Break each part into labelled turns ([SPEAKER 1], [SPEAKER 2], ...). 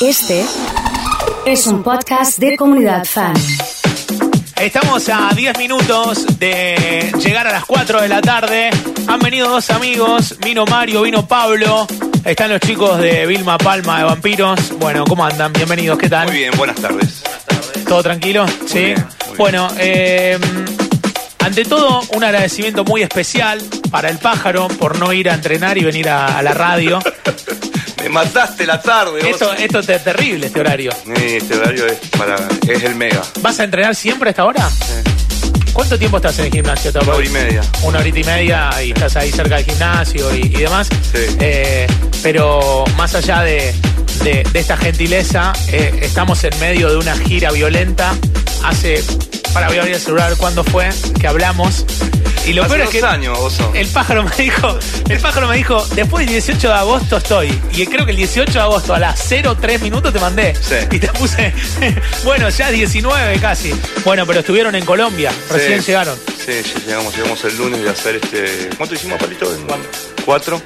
[SPEAKER 1] Este es un podcast de comunidad fan.
[SPEAKER 2] Estamos a 10 minutos de llegar a las 4 de la tarde. Han venido dos amigos, vino Mario, vino Pablo. Están los chicos de Vilma Palma de Vampiros. Bueno, ¿cómo andan? Bienvenidos, ¿qué tal?
[SPEAKER 3] Muy bien, buenas tardes.
[SPEAKER 2] ¿Todo tranquilo? sí.
[SPEAKER 3] bien, muy bien.
[SPEAKER 2] Bueno, eh, ante todo, un agradecimiento muy especial para el pájaro por no ir a entrenar y venir a, a la radio.
[SPEAKER 3] Me mataste la tarde. vos.
[SPEAKER 2] Esto, esto es terrible, este horario.
[SPEAKER 3] Eh, Este horario es, para, es el mega.
[SPEAKER 2] ¿Vas a entrenar siempre a esta hora? ¿Cuánto tiempo estás en el gimnasio?
[SPEAKER 3] Una hora y media.
[SPEAKER 2] Una horita y media y estás ahí cerca del gimnasio y, y demás.
[SPEAKER 3] Sí.
[SPEAKER 2] Eh, pero más allá de, de- de esta gentileza, eh, estamos en medio de una gira violenta. Hace, para voy a abrir el celular, ¿cuándo fue que hablamos? Y lo
[SPEAKER 3] Hace
[SPEAKER 2] peor es que
[SPEAKER 3] años, Oso.
[SPEAKER 2] el pájaro me dijo, el pájaro me dijo, después del 18 de agosto estoy. Y creo que el 18 de agosto a las 03 minutos te mandé.
[SPEAKER 3] Sí.
[SPEAKER 2] Y te puse, bueno, ya 19 casi. Bueno, pero estuvieron en Colombia, recién
[SPEAKER 3] Sí.
[SPEAKER 2] llegaron.
[SPEAKER 3] Sí, sí, llegamos, llegamos el lunes de hacer este. ¿Cuánto hicimos, Palito? En- Cuatro.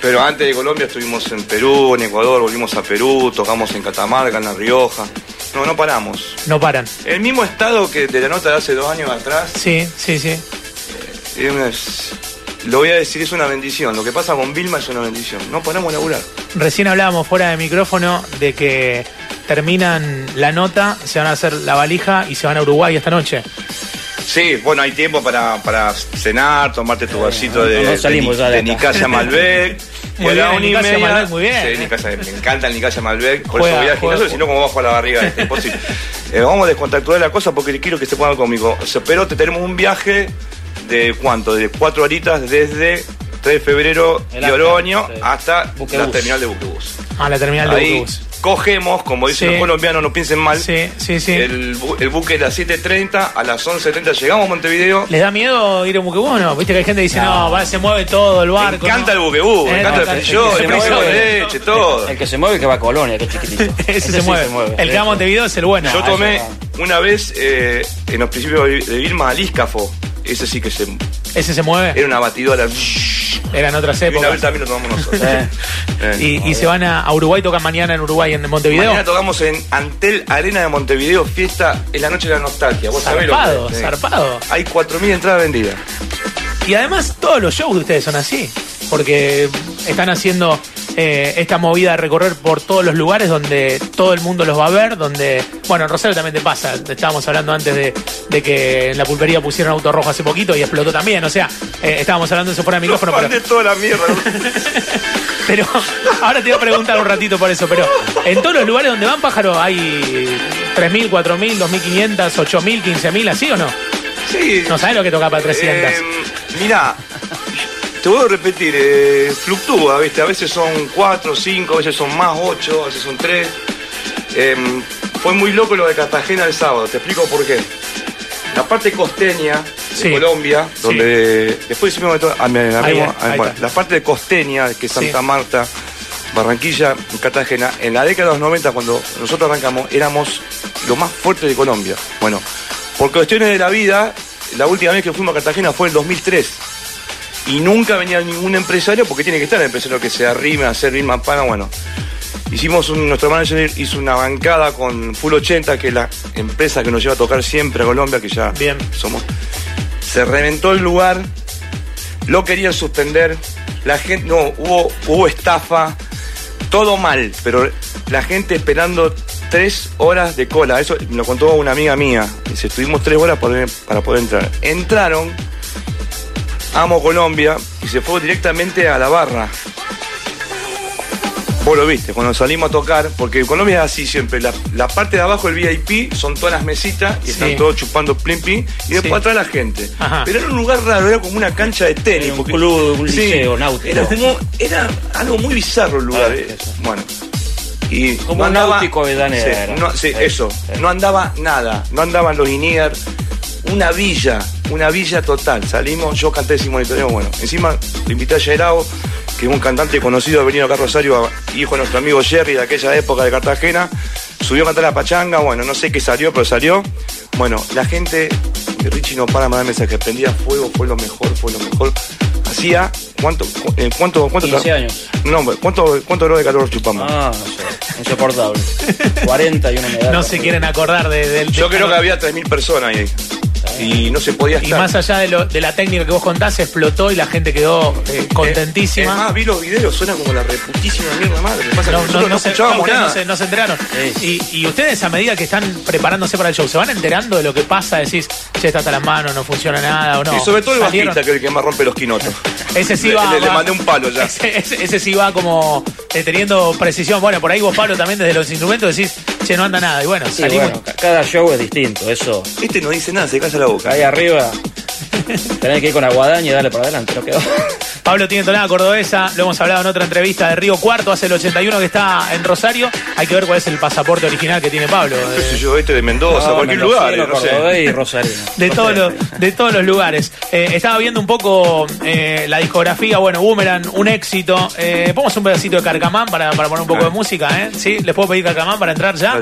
[SPEAKER 3] Pero antes de Colombia estuvimos en Perú, en Ecuador, volvimos a Perú, tocamos en Catamarca, en La Rioja. No, no paramos.
[SPEAKER 2] No paran.
[SPEAKER 3] El mismo estado que de la nota de hace dos años atrás,
[SPEAKER 2] Sí, sí, sí.
[SPEAKER 3] es es- lo voy a decir, es una bendición. Lo que pasa con Vilma es una bendición. No paramos de laburar.
[SPEAKER 2] Recién hablábamos fuera de micrófono de que terminan la nota, se van a hacer la valija y se van a Uruguay esta noche.
[SPEAKER 3] Sí, bueno, hay tiempo para, para cenar, tomarte tu vasito de,
[SPEAKER 4] no salimos
[SPEAKER 3] de,
[SPEAKER 4] ya de
[SPEAKER 3] de. Nicasia Malbec.
[SPEAKER 2] Muy
[SPEAKER 3] a
[SPEAKER 2] bien,
[SPEAKER 3] una y
[SPEAKER 2] Nicasia
[SPEAKER 3] media-
[SPEAKER 2] Malbec, muy bien.
[SPEAKER 3] Sí, Nicasia, me encanta el Nicasia Malbec. Por
[SPEAKER 2] Juega,
[SPEAKER 3] eso voy al
[SPEAKER 2] juega,
[SPEAKER 3] gimnasio, si no, como bajo a la barriga. Es imposible. Eh, vamos a descontactuar la cosa porque quiero que se pongan conmigo. O sea, pero te tenemos un viaje de cuánto? De cuatro horitas desde 3 de febrero
[SPEAKER 4] El
[SPEAKER 3] de Oroño
[SPEAKER 4] sí.
[SPEAKER 3] hasta la terminal de Buquebus.
[SPEAKER 2] A la terminal de
[SPEAKER 3] Ahí
[SPEAKER 2] autobús.
[SPEAKER 3] Cogemos, como dicen
[SPEAKER 2] Sí.
[SPEAKER 3] los colombianos, no piensen mal.
[SPEAKER 2] Sí, sí, sí.
[SPEAKER 3] El, bu- el buque es a las 7.30, a las 11.30 llegamos a Montevideo.
[SPEAKER 2] ¿Les da miedo ir a Buquebú o no? Viste que hay gente que dice, no, va, se mueve todo el
[SPEAKER 3] Me
[SPEAKER 2] barco.
[SPEAKER 3] encanta
[SPEAKER 2] ¿no?
[SPEAKER 3] el buquebú,
[SPEAKER 2] Eh,
[SPEAKER 3] me encanta
[SPEAKER 2] no,
[SPEAKER 3] el
[SPEAKER 2] que
[SPEAKER 3] el
[SPEAKER 2] mueve.
[SPEAKER 3] de leche, todo.
[SPEAKER 4] El que se mueve que va a Colonia, que chiquitito.
[SPEAKER 2] Ese, se,
[SPEAKER 4] sí
[SPEAKER 2] mueve. El que va a Montevideo es el bueno.
[SPEAKER 3] Yo
[SPEAKER 4] Ah,
[SPEAKER 3] tomé una vez eh, en los principios de Vilma al Iscafo. Ese sí que se,
[SPEAKER 2] Ese se mueve.
[SPEAKER 3] era una batidora.
[SPEAKER 2] Eran otras
[SPEAKER 3] Y una
[SPEAKER 2] épocas.
[SPEAKER 3] vez también lo tomamos nosotros.
[SPEAKER 4] Eh.
[SPEAKER 3] Eh.
[SPEAKER 2] Y, y se van a, a Uruguay, tocan mañana en Uruguay, en Montevideo.
[SPEAKER 3] Mañana tocamos en Antel Arena de Montevideo, fiesta en la noche de la nostalgia. ¿Vos sabés lo que
[SPEAKER 2] Zarpado, zarpado.
[SPEAKER 3] Hay 4.000 entradas vendidas.
[SPEAKER 2] Y además todos los shows de ustedes son así, porque están haciendo eh, esta movida de recorrer por todos los lugares donde todo el mundo los va a ver, donde, bueno, en Rosario también te pasa, estábamos hablando antes de, de que en la pulpería pusieron auto rojo hace poquito y explotó también, o sea, eh, estábamos hablando de eso fuera de micrófono, pero,
[SPEAKER 3] Mandé toda la mierda.
[SPEAKER 2] pero ahora te voy a preguntar un ratito por eso, pero en todos los lugares donde van pájaro hay 3.000, 4.000, 2.500, 8.000, 15.000, ¿así o no?
[SPEAKER 3] sí.
[SPEAKER 2] No sabes lo que toca para 300.
[SPEAKER 3] Eh, mirá, te voy a repetir, eh, fluctúa, ¿viste? A veces son cuatro, cinco, a veces son más ocho, a veces son tres. Em, fue muy loco lo de Cartagena el sábado, te explico por qué. La parte costeña de
[SPEAKER 2] Sí.
[SPEAKER 3] Colombia,
[SPEAKER 2] Sí.
[SPEAKER 3] donde después ah, me-
[SPEAKER 2] ahí
[SPEAKER 3] ah, bueno, la parte costeña, que es Santa
[SPEAKER 2] Sí.
[SPEAKER 3] Marta, Barranquilla, Cartagena, en la década de los 90, cuando nosotros arrancamos, éramos lo más fuerte de Colombia. Bueno, por cuestiones de la vida, la última vez que fuimos a Cartagena fue en el 2003. Y nunca venía ningún empresario, porque tiene que estar el empresario que se arrime a hacer Vilma Pana. Bueno, hicimos un, nuestro manager hizo una bancada con Full 80, que es la empresa que nos lleva a tocar siempre a Colombia, que ya
[SPEAKER 2] Bien.
[SPEAKER 3] somos. Se reventó el lugar, lo querían suspender, la gente, no, hubo, hubo estafa, todo mal, pero la gente esperando tres horas de cola, eso lo contó una amiga mía, dice, estuvimos tres horas para, para poder entrar. Entraron, amo Colombia, y se fue directamente a la barra. Vos lo viste, cuando salimos a tocar, porque Colombia es así siempre, la, la parte de abajo del VIP son todas las mesitas y
[SPEAKER 2] Sí.
[SPEAKER 3] están todos chupando plim plim, y después
[SPEAKER 2] Sí.
[SPEAKER 3] atrás la gente.
[SPEAKER 2] Ajá.
[SPEAKER 3] Pero era un lugar raro, era como una cancha de tenis.
[SPEAKER 4] Era un
[SPEAKER 3] porque-
[SPEAKER 4] club, un liceo náutico.
[SPEAKER 3] Era, como, era algo muy bizarro el lugar.
[SPEAKER 4] Ah,
[SPEAKER 3] eh. Bueno. Y
[SPEAKER 4] Como un náutico avellaneda.
[SPEAKER 3] Sí, no, sí, eso. No andaba nada. No andaban los INIAR. Una villa. Una villa total. Salimos, yo canté sin monitoreo. Bueno, encima lo invité a Yerao, que es un cantante conocido, ha venido acá a Rosario, hijo de nuestro amigo Jerry de aquella época de Cartagena. Subió a cantar la pachanga. Bueno, no sé qué salió, pero salió. Bueno, la gente, Richie no para mandar mensajes. Prendía fuego, fue lo mejor, fue lo mejor. Hacía, ¿cuánto? cu- eh, ¿Cuánto? cuánto
[SPEAKER 4] 15 años.
[SPEAKER 3] No, ¿cuánto, cuánto de calor chupamos?
[SPEAKER 4] Ah, no sé. Insoportable. 40 y una medalla.
[SPEAKER 2] No se quieren acordar de, del.
[SPEAKER 3] Yo creo que había 3.000 personas ahí. Y no se podía
[SPEAKER 2] Y
[SPEAKER 3] estar.
[SPEAKER 2] más allá de, lo- de la técnica que vos contás, explotó y la gente quedó eh,
[SPEAKER 3] Es
[SPEAKER 2] contentísima.
[SPEAKER 3] más, vi los videos, suena como la reputísima mierda madre. Lo que pasa es
[SPEAKER 2] No,
[SPEAKER 3] que
[SPEAKER 2] no,
[SPEAKER 3] no,
[SPEAKER 2] no se,
[SPEAKER 3] escuchábamos
[SPEAKER 2] ustedes
[SPEAKER 3] nada.
[SPEAKER 2] no se- no se enteraron.
[SPEAKER 4] Sí.
[SPEAKER 2] Y, y ustedes a medida que están preparándose para el show, ¿se van enterando de lo que pasa? Decís, che, está hasta las manos, no funciona nada o no.
[SPEAKER 3] y sobre todo el
[SPEAKER 2] Salieron-
[SPEAKER 3] bajista, que es el que más rompe los quinotos.
[SPEAKER 2] Ese sí va.
[SPEAKER 3] le- mandé un palo ya.
[SPEAKER 2] Ese, ese- ese sí va como eh, teniendo precisión. Bueno, por ahí vos, Pablo, también desde los instrumentos decís, che, no anda nada. Y bueno,
[SPEAKER 4] Sí,
[SPEAKER 2] salimos.
[SPEAKER 4] bueno, ca- cada show es distinto, eso.
[SPEAKER 3] Este no dice nada, se calla la boca.
[SPEAKER 4] Ahí arriba tenés que ir con la guadaña y darle para adelante, no quedó.
[SPEAKER 2] Pablo tiene tonada cordobesa, lo hemos hablado en otra entrevista de Río Cuarto, hace el 81 que está en Rosario. Hay que ver cuál es el pasaporte original que tiene Pablo.
[SPEAKER 3] ¿Qué sé
[SPEAKER 2] De,
[SPEAKER 3] yo, este de Mendoza,
[SPEAKER 4] No,
[SPEAKER 3] cualquier lugar, eh, no sé.
[SPEAKER 4] cordobés y rosarino.
[SPEAKER 2] de todos los, de todos los lugares. Eh, estaba viendo un poco eh, la discografía, bueno, Boomerang, un éxito. Eh, Ponemos un pedacito de Carcamán para, para poner un poco de música, ¿eh? ¿Sí? ¿Les puedo pedir Carcamán para entrar ya?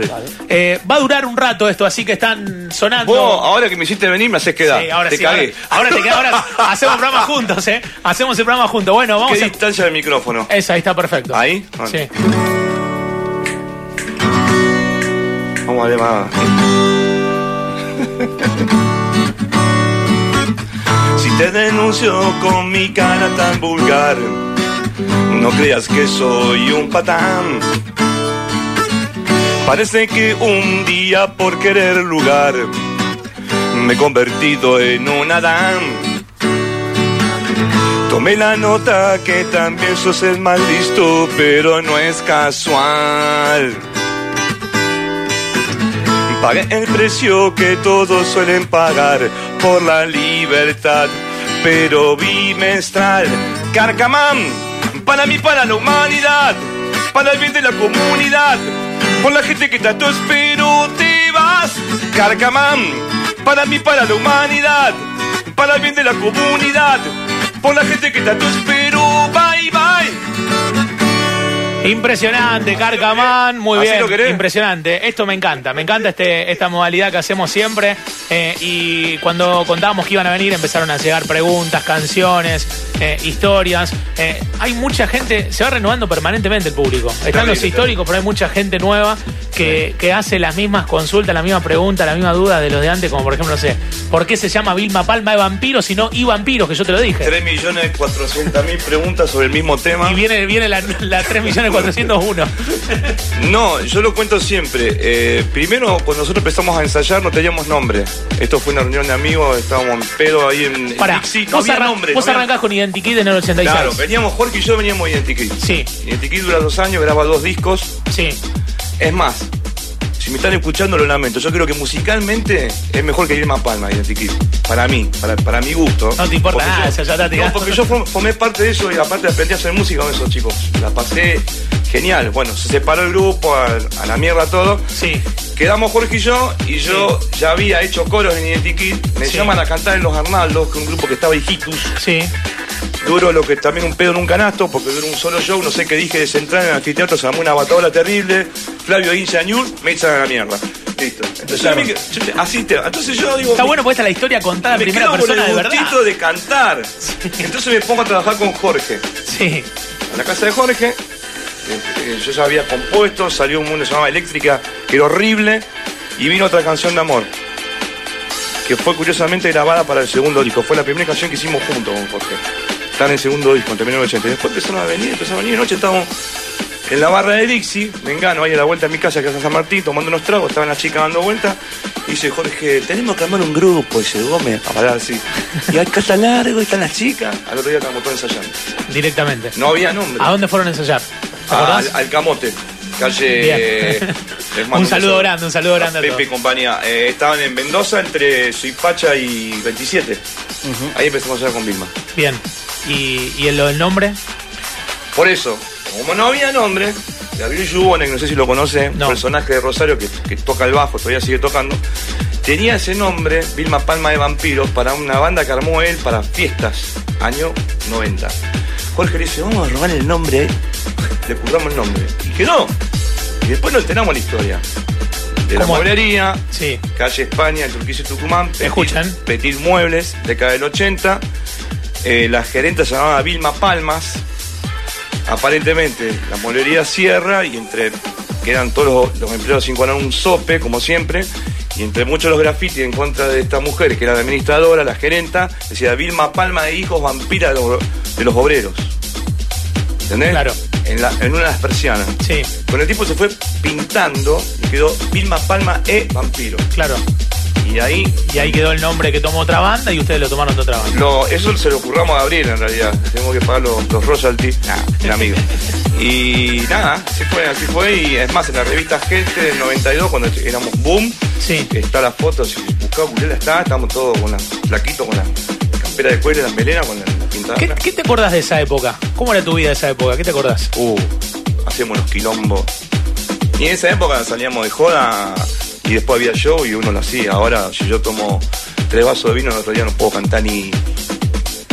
[SPEAKER 2] Eh, va a durar un rato esto, así que están sonando.
[SPEAKER 3] Vos, ahora que me hiciste venir, me haces quedar.
[SPEAKER 2] Sí, ahora
[SPEAKER 3] te
[SPEAKER 2] sí,
[SPEAKER 3] cagué.
[SPEAKER 2] Ahora, ahora te queda, ahora hacemos programa juntos, ¿eh? Hacemos el programa juntos. Bueno,
[SPEAKER 3] ¿Qué
[SPEAKER 2] vamos a.
[SPEAKER 3] distancia del micrófono?
[SPEAKER 2] Esa, ahí está perfecto.
[SPEAKER 3] ¿Ahí? Bueno.
[SPEAKER 2] Sí.
[SPEAKER 3] Vamos a ver más. Si te denuncio con mi cara tan vulgar, no creas que soy un patán. Parece que un día por querer lugar me he convertido en un Adán. Tomé la nota que también sos el mal listo, pero no es casual. Pagué el precio que todos suelen pagar por la libertad, pero bimestral. Carcamán, para mí, para la humanidad, para el bien de la comunidad, por la gente que tanto espero te vas. Carcamán, para mí, para la humanidad, para el bien de la comunidad, por la gente que tanto espero. Bye,
[SPEAKER 2] Impresionante, Carcamán, muy
[SPEAKER 3] ¿Así
[SPEAKER 2] bien. Impresionante. Esto me encanta, me encanta este, esta modalidad que hacemos siempre. Eh, y cuando contábamos que iban a venir, empezaron a llegar preguntas, canciones, eh, historias. Eh, hay mucha gente, se va renovando permanentemente el público. Están los históricos, pero hay mucha gente nueva que, que hace las mismas consultas, las mismas preguntas, la misma duda de los de antes, como por ejemplo, no sé, ¿por qué se llama Vilma Palma de vampiros y no y vampiros? Que yo te lo dije.
[SPEAKER 3] 3 millones 400 mil preguntas sobre el mismo tema.
[SPEAKER 2] Y viene, viene la, la 3.401.
[SPEAKER 3] No, yo lo cuento siempre. Eh, primero, cuando nosotros empezamos a ensayar, no teníamos nombre. Esto fue una reunión de amigos, estábamos en pedo ahí en.
[SPEAKER 2] Pará,
[SPEAKER 3] Dixie, no
[SPEAKER 2] vos,
[SPEAKER 3] había
[SPEAKER 2] arran-
[SPEAKER 3] nombre.
[SPEAKER 2] vos
[SPEAKER 3] no había-
[SPEAKER 2] arrancás con Identikit en el 86.
[SPEAKER 3] Claro, veníamos Jorge y yo veníamos Identikit.
[SPEAKER 2] Sí.
[SPEAKER 3] Identikit dura dos años, graba dos discos.
[SPEAKER 2] Sí.
[SPEAKER 3] Es más, si me están escuchando, lo lamento. Yo creo que musicalmente es mejor que Irma Palma, Identikit. Para mí, para, para mi gusto.
[SPEAKER 2] No te importa nada,
[SPEAKER 3] yo-
[SPEAKER 2] ya está
[SPEAKER 3] No, porque yo form- formé parte de eso y aparte aprendí a hacer música con esos chicos. La pasé genial. Bueno, se separó el grupo, a, a la mierda todo.
[SPEAKER 2] Sí.
[SPEAKER 3] Quedamos Jorge y yo, y yo ya había hecho coros en Identikit. Me
[SPEAKER 2] Sí.
[SPEAKER 3] llaman a cantar en Los Arnaldos, que es un grupo que estaba hijitus.
[SPEAKER 2] Sí.
[SPEAKER 3] Duro lo que también un pedo en un canasto, porque duró un solo show, no sé qué dije de central en el anfiteatro, se armó una batalla terrible. Flavio Añur, me echan a la mierda. Listo. Entonces, yo- así te- entonces yo digo.
[SPEAKER 2] Está bueno porque esta es la historia contada en
[SPEAKER 3] me
[SPEAKER 2] primera
[SPEAKER 3] quedo con
[SPEAKER 2] persona
[SPEAKER 3] el
[SPEAKER 2] de verdad.
[SPEAKER 3] de cantar. Entonces me pongo a trabajar con Jorge.
[SPEAKER 2] Sí.
[SPEAKER 3] En la casa de Jorge, eh, yo ya había compuesto, salió un mundo que se llamaba Eléctrica, que era horrible, y vino otra canción de amor, que fue curiosamente grabada para el segundo disco. Fue la primera canción que hicimos juntos con Jorge. Está en segundo disco, en terminó el 80. Y después empezaron a venir, empezaron a venir. Anoche estábamos en la barra de Dixie, me engano ahí a la vuelta a mi casa, que es San Martín, tomando unos tragos, estaban las chicas dando vueltas. Y dice Jorge, tenemos que armar un grupo, dice Gómez, a hablar así. Y acá está largo, y están las chicas. Al otro día estábamos todos ensayando.
[SPEAKER 2] Directamente.
[SPEAKER 3] No había nombre.
[SPEAKER 2] ¿A dónde fueron a ensayar? ¿Te
[SPEAKER 3] Ah, al, al Camote, calle.
[SPEAKER 2] Un saludo grande, un saludo grande a
[SPEAKER 3] Pepe y compañía. Eh, estaban en Mendoza entre Suipacha y 27. Ahí empezamos a ensayar con Vilma.
[SPEAKER 2] Bien. ¿Y, y el, lo del nombre?
[SPEAKER 3] Por eso, como no había nombre, Gabriel Yubonek, no sé si lo conoce,
[SPEAKER 2] No.
[SPEAKER 3] personaje de Rosario que, que toca el bajo, todavía sigue tocando, tenía ese nombre, Vilma Palma de Vampiros, para una banda que armó él para fiestas, año 90. Jorge le dice, vamos a robar el nombre, eh". le curramos el nombre. Y quedó. Y después nos enteramos la historia. De la mueblería,
[SPEAKER 2] Sí.
[SPEAKER 3] calle España, el Turquís y Tucumán. Petit-
[SPEAKER 2] Escuchan.
[SPEAKER 3] Petit Muebles, década del 80. Eh, la gerente se llamaba Vilma Palmas. Aparentemente, la mueblería cierra y entre que eran todos los, los empleados sin cobrar un sope, como siempre, y entre muchos los grafitis en contra de esta mujer, que era la administradora, la gerenta, decía Vilma Palma de hijos vampira de los, de los obreros. ¿Entendés?
[SPEAKER 2] Claro.
[SPEAKER 3] En, la- en una de las persianas.
[SPEAKER 2] Sí,
[SPEAKER 3] Con el tiempo se fue pintando y quedó Vilma Palma e vampiro.
[SPEAKER 2] claro.
[SPEAKER 3] Y ahí
[SPEAKER 2] Y ahí quedó el nombre que tomó otra banda y ustedes lo tomaron de otra banda.
[SPEAKER 3] No, eso se lo ocurramos a Gabriel en realidad. Tengo que pagar los, los royalties. Nah, el amigo. Y nada, así fue, así fue. Y es más, en la revista Gente del 92, cuando éramos boom,
[SPEAKER 2] Sí.
[SPEAKER 3] está la foto, si buscaba Bulela está, estábamos todos con la flaquito, con la campera de cuero y las melenas, con la, la pintada.
[SPEAKER 2] ¿Qué, qué te acordás de esa época? ¿Cómo era tu vida de esa época? ¿Qué te acordás?
[SPEAKER 3] Uh, hacíamos los quilombos. Y en esa época salíamos de joda y después había show y uno lo hacía. Ahora, si yo tomo tres vasos de vino, el otro día no puedo cantar ni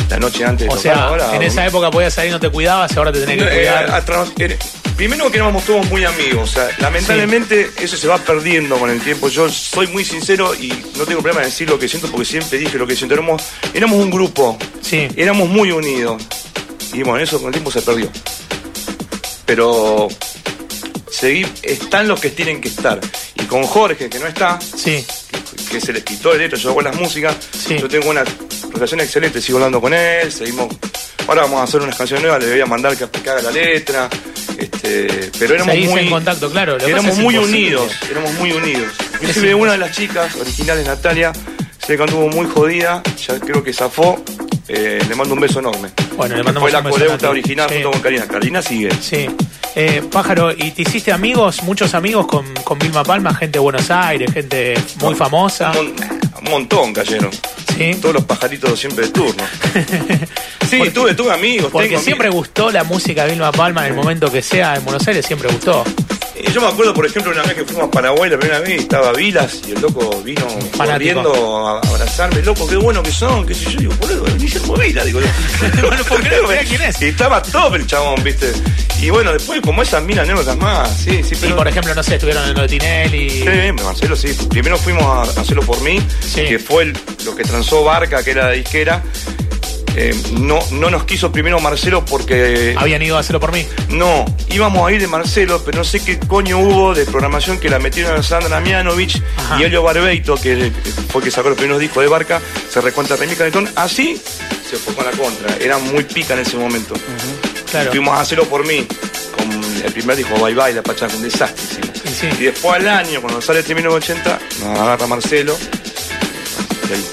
[SPEAKER 3] la noche antes de
[SPEAKER 2] O
[SPEAKER 3] tocar.
[SPEAKER 2] sea,
[SPEAKER 3] ahora,
[SPEAKER 2] en esa época podías salir y no te cuidabas y ahora te tenés que
[SPEAKER 3] Eh,
[SPEAKER 2] cuidar.
[SPEAKER 3] eh, Primero que éramos todos muy amigos, o sea, lamentablemente eso se va perdiendo con el tiempo. Yo soy muy sincero y no tengo problema en decir lo que siento porque siempre dije lo que siento. Éramos, éramos un grupo,
[SPEAKER 2] Sí.
[SPEAKER 3] éramos muy unidos y bueno, eso con el tiempo se perdió. Pero seguir, están los que tienen que estar. Y con Jorge, que no está,
[SPEAKER 2] Sí,
[SPEAKER 3] que, que es el escritor, de yo hago las músicas,
[SPEAKER 2] Sí.
[SPEAKER 3] yo tengo una relación excelente, sigo hablando con él, seguimos, ahora vamos a hacer unas canciones nuevas, le voy a mandar que, que haga la letra, este, pero éramos
[SPEAKER 2] Seguís
[SPEAKER 3] muy
[SPEAKER 2] en contacto, claro.
[SPEAKER 3] Éramos muy
[SPEAKER 2] imposible.
[SPEAKER 3] unidos, éramos muy unidos. Inclusive una de las chicas originales, Natalia, se anduvo muy jodida, ya creo que zafó, eh, le mando un beso enorme.
[SPEAKER 2] Bueno, le
[SPEAKER 3] Que
[SPEAKER 2] mandamos
[SPEAKER 3] Fue la coleuta original
[SPEAKER 2] Sí.
[SPEAKER 3] junto con Karina. Karina sigue.
[SPEAKER 2] Sí. Eh, Pájaro, ¿y te hiciste amigos, muchos amigos con, con Vilma Palma? Gente de Buenos Aires, gente muy famosa.
[SPEAKER 3] Un, un montón cayeron.
[SPEAKER 2] Sí.
[SPEAKER 3] Todos los pajaritos siempre de turno. Sí,
[SPEAKER 2] Porque-
[SPEAKER 3] tuve, tuve amigos.
[SPEAKER 2] Porque
[SPEAKER 3] tengo
[SPEAKER 2] siempre
[SPEAKER 3] amigos.
[SPEAKER 2] gustó la música de Vilma Palma en el momento que sea en Buenos Aires, siempre gustó.
[SPEAKER 3] Y yo me acuerdo, por ejemplo, una vez que fuimos a Paraguay la primera vez, estaba Vilas y el loco vino corriendo a abrazarme. Loco, qué bueno que son, qué sé yo. Digo, boludo, Guillermo Vilas, digo.
[SPEAKER 2] Bueno, porque no sabía quién es.
[SPEAKER 3] Y estaba top el chabón, viste. Y bueno, después como esas mil anécdotas más, sí, sí,
[SPEAKER 2] Y
[SPEAKER 3] pero...
[SPEAKER 2] por ejemplo, no sé, estuvieron en lo de Tinelli.
[SPEAKER 3] Sí, Marcelo, sí. Primero fuimos a hacerlo por mí,
[SPEAKER 2] Sí.
[SPEAKER 3] que fue el- lo que transó Barca, que era de disquera. Eh, no, no nos quiso primero Marcelo porque
[SPEAKER 2] Habían ido a hacerlo por mí.
[SPEAKER 3] no, íbamos a ir de Marcelo, pero no sé qué coño hubo de programación que la metieron a Sandra Mianovich y Elio Barbeito, que fue que sacó los primeros discos de Barca, se recuenta Remy Canetón. Así se fue con la contra. Era muy pica en ese momento.
[SPEAKER 2] Claro.
[SPEAKER 3] Fuimos a hacerlo por mí. Con el primer disco, Bye Bye, la pacha, un desastre.
[SPEAKER 2] Y sí.
[SPEAKER 3] Y después al año, cuando sale el 1980, nos agarra Marcelo. Y ahí,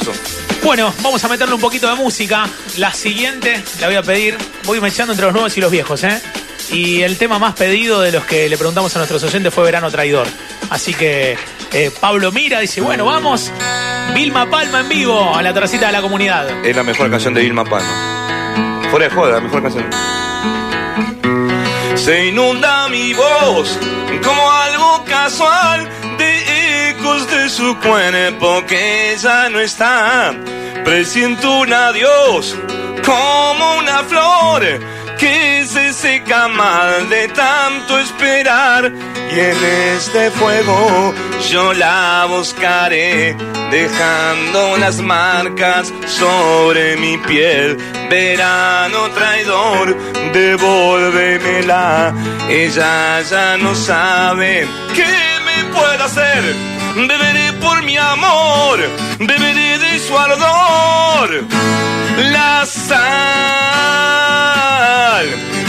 [SPEAKER 3] eso.
[SPEAKER 2] Bueno, vamos a meterle un poquito de música. La siguiente la voy a pedir. Voy mechando entre los nuevos y los viejos, ¿eh? Y el tema más pedido de los que le preguntamos a nuestros oyentes fue Verano Traidor. Así que eh, Pablo mira, dice, bueno, vamos. Vilma Palma en vivo a la terracita de la comunidad.
[SPEAKER 3] Es la mejor canción de Vilma Palma. Fuera de joda, la mejor canción. Se inunda mi voz como algo casual su cuerpo que ya no está. Presiento un adiós como una flor que se seca mal de tanto esperar. Y en este fuego yo la buscaré, dejando las marcas sobre mi piel. Verano traidor, devuélvemela. Ella ya no sabe qué me puede hacer. Beberé por mi amor, beberé de su ardor. La sal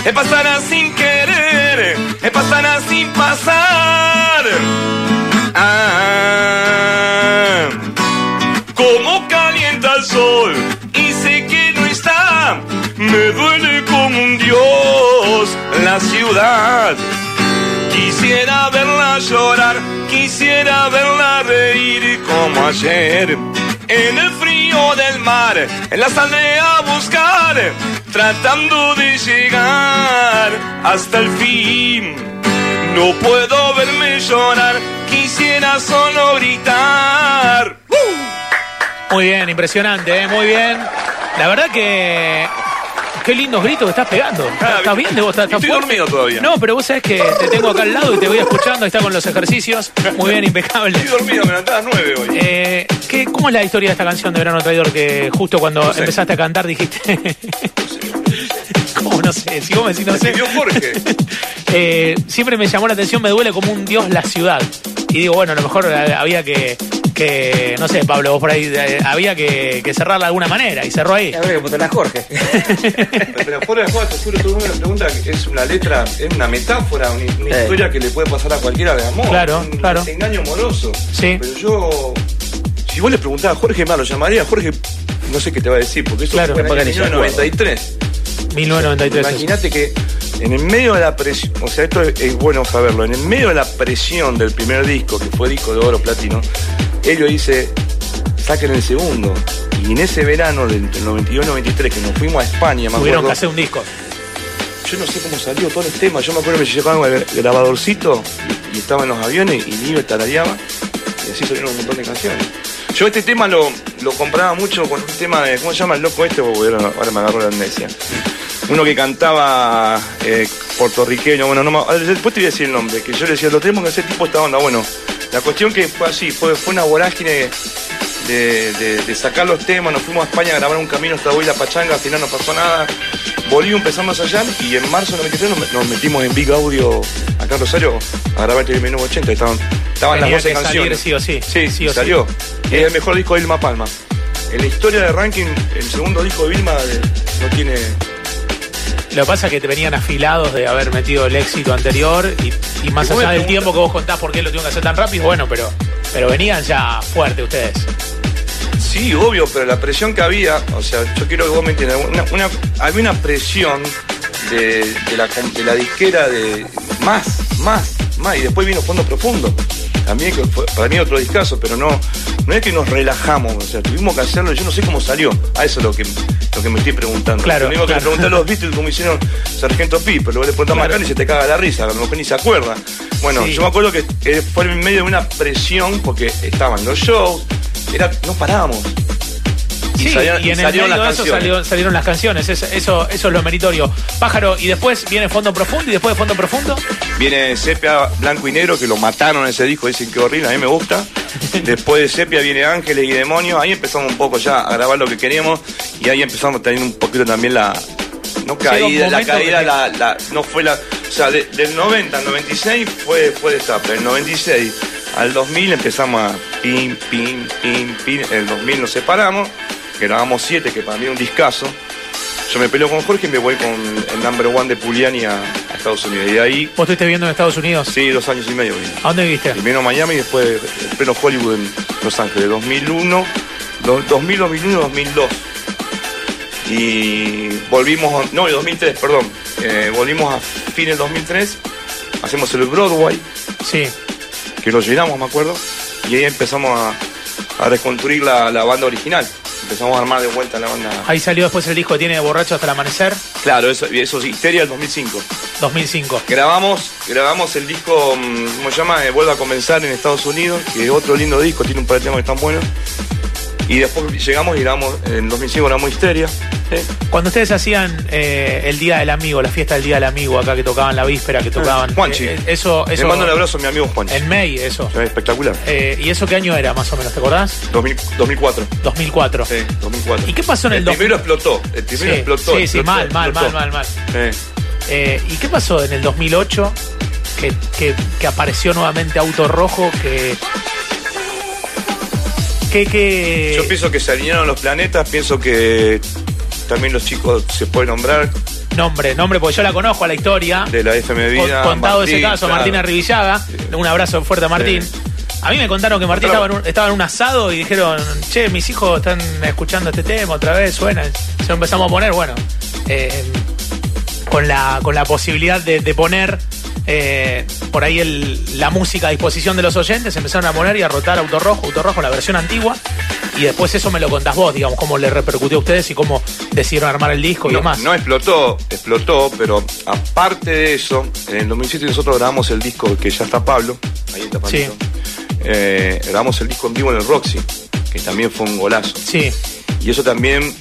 [SPEAKER 3] eh, pasará sin querer, eh, pasará sin pasar. Ah, como calienta el sol y sé que no está, me duele como un dios la ciudad. Quisiera verla llorar, quisiera verla reír como ayer. En el frío del mar, la saldré a buscar, tratando de llegar hasta el fin. No puedo verme llorar, quisiera solo gritar.
[SPEAKER 2] Muy bien, impresionante, ¿eh? muy bien. La verdad que. Qué lindos gritos que estás pegando. ¿Estás,
[SPEAKER 3] Ah,
[SPEAKER 2] estás bien de vos? ¿Estás, estás
[SPEAKER 3] estoy
[SPEAKER 2] fuerte?
[SPEAKER 3] dormido todavía.
[SPEAKER 2] No, pero vos sabés que te tengo acá al lado y te voy escuchando. Ahí está con los ejercicios. Muy bien, impecable.
[SPEAKER 3] Estoy dormido, me levanté a las nueve hoy.
[SPEAKER 2] Eh, ¿qué, ¿Cómo es la historia de esta canción de Verano Traidor que justo cuando
[SPEAKER 3] sé.
[SPEAKER 2] empezaste a cantar dijiste... ¿Cómo no sé? Si vos me decís no sé.
[SPEAKER 3] Jorge.
[SPEAKER 2] Eh, siempre me llamó la atención, me duele como un dios la ciudad. Y digo, bueno, a lo mejor había que, que no sé, Pablo, vos por ahí, eh, había que, que cerrarla de alguna manera y cerró ahí.
[SPEAKER 4] Habría que ponerla a Jorge.
[SPEAKER 3] Pero fuera de juego, te juro, tú me pregunta que es una letra, es una metáfora, una, una historia que le puede pasar a cualquiera de amor.
[SPEAKER 2] Claro,
[SPEAKER 3] un
[SPEAKER 2] claro.
[SPEAKER 3] desengaño amoroso.
[SPEAKER 2] Sí.
[SPEAKER 3] Pero yo, si vos le preguntás a Jorge, más lo llamaría, Jorge, no sé qué te va a decir, porque eso
[SPEAKER 2] Claro,
[SPEAKER 3] fue en el
[SPEAKER 4] capaz
[SPEAKER 3] año
[SPEAKER 4] que ni se acuerda.
[SPEAKER 3] 93.
[SPEAKER 2] 1993. eso.
[SPEAKER 3] Imagínate que en el medio de la presión, o sea, esto es, es bueno saberlo, en el medio de la presión del primer disco, que fue disco de oro platino, Elio dice, saquen el segundo. Y en ese verano del 92-93 que nos fuimos a España, me
[SPEAKER 2] Tuvieron que hacer un disco.
[SPEAKER 3] yo no sé cómo salió todos los temas, yo me acuerdo que me llevaban el grabadorcito y, estaba en los aviones y Nive tarareaba y así salieron un montón de canciones. Yo este tema lo, lo compraba mucho con un tema de, ¿cómo se llama el loco este? Porque ahora, me agarró la amnesia. Uno que cantaba eh, puertorriqueño, bueno, no me- después te voy a decir el nombre, que yo le decía, lo tenemos que hacer tipo esta onda. Bueno, la cuestión que fue así, fue, fue una vorágine de, de- de sacar los temas, nos fuimos a España a grabar un camino hasta hoy la pachanga, al final no pasó nada. Bolivia empezamos allá y en marzo del 93 nos, nos metimos en Big Audio acá en Rosario a grabar el menú 80, estaban, estaban las
[SPEAKER 2] Tenía
[SPEAKER 3] 12
[SPEAKER 2] que salir
[SPEAKER 3] canciones.
[SPEAKER 2] sí o sí.
[SPEAKER 3] Sí,
[SPEAKER 2] Sí o sí.
[SPEAKER 3] salió. Es el mejor disco de Vilma Palma. En la historia de ranking, el segundo disco de Vilma eh, no tiene.
[SPEAKER 2] Lo que pasa es que te venían afilados de haber metido el éxito anterior y, y más allá del tiempo que vos contás por qué lo tengo que hacer tan rápido, bueno, pero, pero venían ya fuerte ustedes.
[SPEAKER 3] Sí, obvio, pero la presión que había, o sea, yo quiero que vos me entiendas, una, una- había una presión de, de la, de la disquera de más, más, más, y después vino Fondo Profundo. También que fue para mí otro discazo, pero no, no es que nos relajamos, o sea, tuvimos que hacerlo, yo no sé cómo salió. A eso es lo que, lo que me estoy preguntando.
[SPEAKER 2] Claro,
[SPEAKER 3] Lo mismo que
[SPEAKER 2] claro.
[SPEAKER 3] a los Beatles cómo hicieron Sargento Pi, pero luego le preguntamos
[SPEAKER 2] Claro.
[SPEAKER 3] a Cali y se te caga la risa, a lo mejor ni se acuerda. Bueno,
[SPEAKER 2] Sí.
[SPEAKER 3] yo me acuerdo que, que fue en medio de una presión porque estaban los shows, era, no parábamos. Y
[SPEAKER 2] Sí,
[SPEAKER 3] salían-
[SPEAKER 2] y
[SPEAKER 3] y
[SPEAKER 2] en el
[SPEAKER 3] salieron
[SPEAKER 2] medio de eso salió- salieron las canciones, Es- eso, eso es lo meritorio. Pájaro, y después viene Fondo Profundo, y después de Fondo Profundo,
[SPEAKER 3] Viene Sepia Blanco y Negro, que lo mataron en ese disco, dicen que horrible, a mí me gusta. Después de Sepia viene Ángeles y Demonios, ahí empezamos un poco ya a grabar lo que queríamos y ahí empezamos a tener un poquito también la. No caída, la caída, la, la- no fue la. O sea, de- del 90 al 96 fue, fue destape. Del 96 al 2000 empezamos a pim, pim, pim, pim. En el 2000 nos separamos, grabamos 7, que para mí es un discazo. Yo me peleo con Jorge y me voy con el number one de Puliani a, a Estados Unidos. Y de ahí
[SPEAKER 2] vos estuviste viendo en Estados Unidos.
[SPEAKER 3] Sí, dos años y medio vine.
[SPEAKER 2] ¿A dónde viviste?
[SPEAKER 3] Primero Miami y después el pleno Hollywood en Los Ángeles, 2001, do- 2000, 2001, 2002. Y volvimos, no, el 2003, perdón. Eh, volvimos a fines del 2003, hacemos el Broadway,
[SPEAKER 2] Sí.
[SPEAKER 3] que lo llenamos, me acuerdo, y ahí empezamos a, a reconstruir la, la banda original. Empezamos a armar de vuelta la banda.
[SPEAKER 2] Ahí salió después el disco que tiene Borracho hasta el amanecer,
[SPEAKER 3] Claro, eso, eso es Histeria del 2005.
[SPEAKER 2] 2005.
[SPEAKER 3] Grabamos, grabamos el disco, mm, ¿cómo se llama? Eh, Vuelve a comenzar en Estados Unidos, que es otro lindo disco, tiene un par de temas que están buenos. Y después llegamos y grabamos, en 2005 grabamos Histeria. ¿Sí?
[SPEAKER 2] Cuando ustedes hacían eh, el Día del Amigo, la fiesta del Día del Amigo, acá que tocaban la víspera, que tocaban.
[SPEAKER 3] Juanchi.
[SPEAKER 2] eh, eso,
[SPEAKER 3] Le
[SPEAKER 2] eso.
[SPEAKER 3] mando un abrazo a mi amigo Juan.
[SPEAKER 2] En May, eso.
[SPEAKER 3] Espectacular.
[SPEAKER 2] Eh, ¿Y eso qué año era, más o menos? ¿Te acordás?
[SPEAKER 3] 2000 2004.
[SPEAKER 2] 2004.
[SPEAKER 3] Sí, 2004.
[SPEAKER 2] ¿Y qué pasó en el,
[SPEAKER 3] El
[SPEAKER 2] 2000?
[SPEAKER 3] primero explotó. El primero
[SPEAKER 2] sí,
[SPEAKER 3] explotó.
[SPEAKER 2] sí, sí,
[SPEAKER 3] explotó,
[SPEAKER 2] mal, mal, mal,
[SPEAKER 3] explotó.
[SPEAKER 2] mal, mal.
[SPEAKER 3] Sí.
[SPEAKER 2] Eh, ¿Y qué pasó en el 2008? Que, que, que apareció nuevamente Auto Rojo, que... Que, que...
[SPEAKER 3] Yo pienso que se alinearon los planetas, pienso que también los chicos se pueden nombrar
[SPEAKER 2] Nombre, nombre, porque yo la conozco a la historia.
[SPEAKER 3] de la FM Vida.
[SPEAKER 2] contado ese caso,
[SPEAKER 3] claro.
[SPEAKER 2] Martín Arribillaga. Un abrazo fuerte a Martín.
[SPEAKER 3] Sí.
[SPEAKER 2] A mí me contaron que Martín estaba en, un, estaba en un asado y dijeron, che, mis hijos están escuchando este tema otra vez, suena. Se lo empezamos a poner, bueno, eh, con, la, con la posibilidad de, de poner eh, por ahí el- la música a disposición de los oyentes, empezaron a poner y a rotar Auto Rojo, Auto Rojo, la versión antigua. Y después eso me lo contás vos, digamos, cómo le repercutió a ustedes y cómo decidieron armar el disco y
[SPEAKER 3] No,
[SPEAKER 2] demás.
[SPEAKER 3] no explotó, explotó, pero aparte de eso, en el 2007 nosotros grabamos el disco que ya está Pablo, ahí está Pablito. Eh, grabamos el disco en vivo en el Roxy, que también fue un golazo.
[SPEAKER 2] Sí,
[SPEAKER 3] Y eso también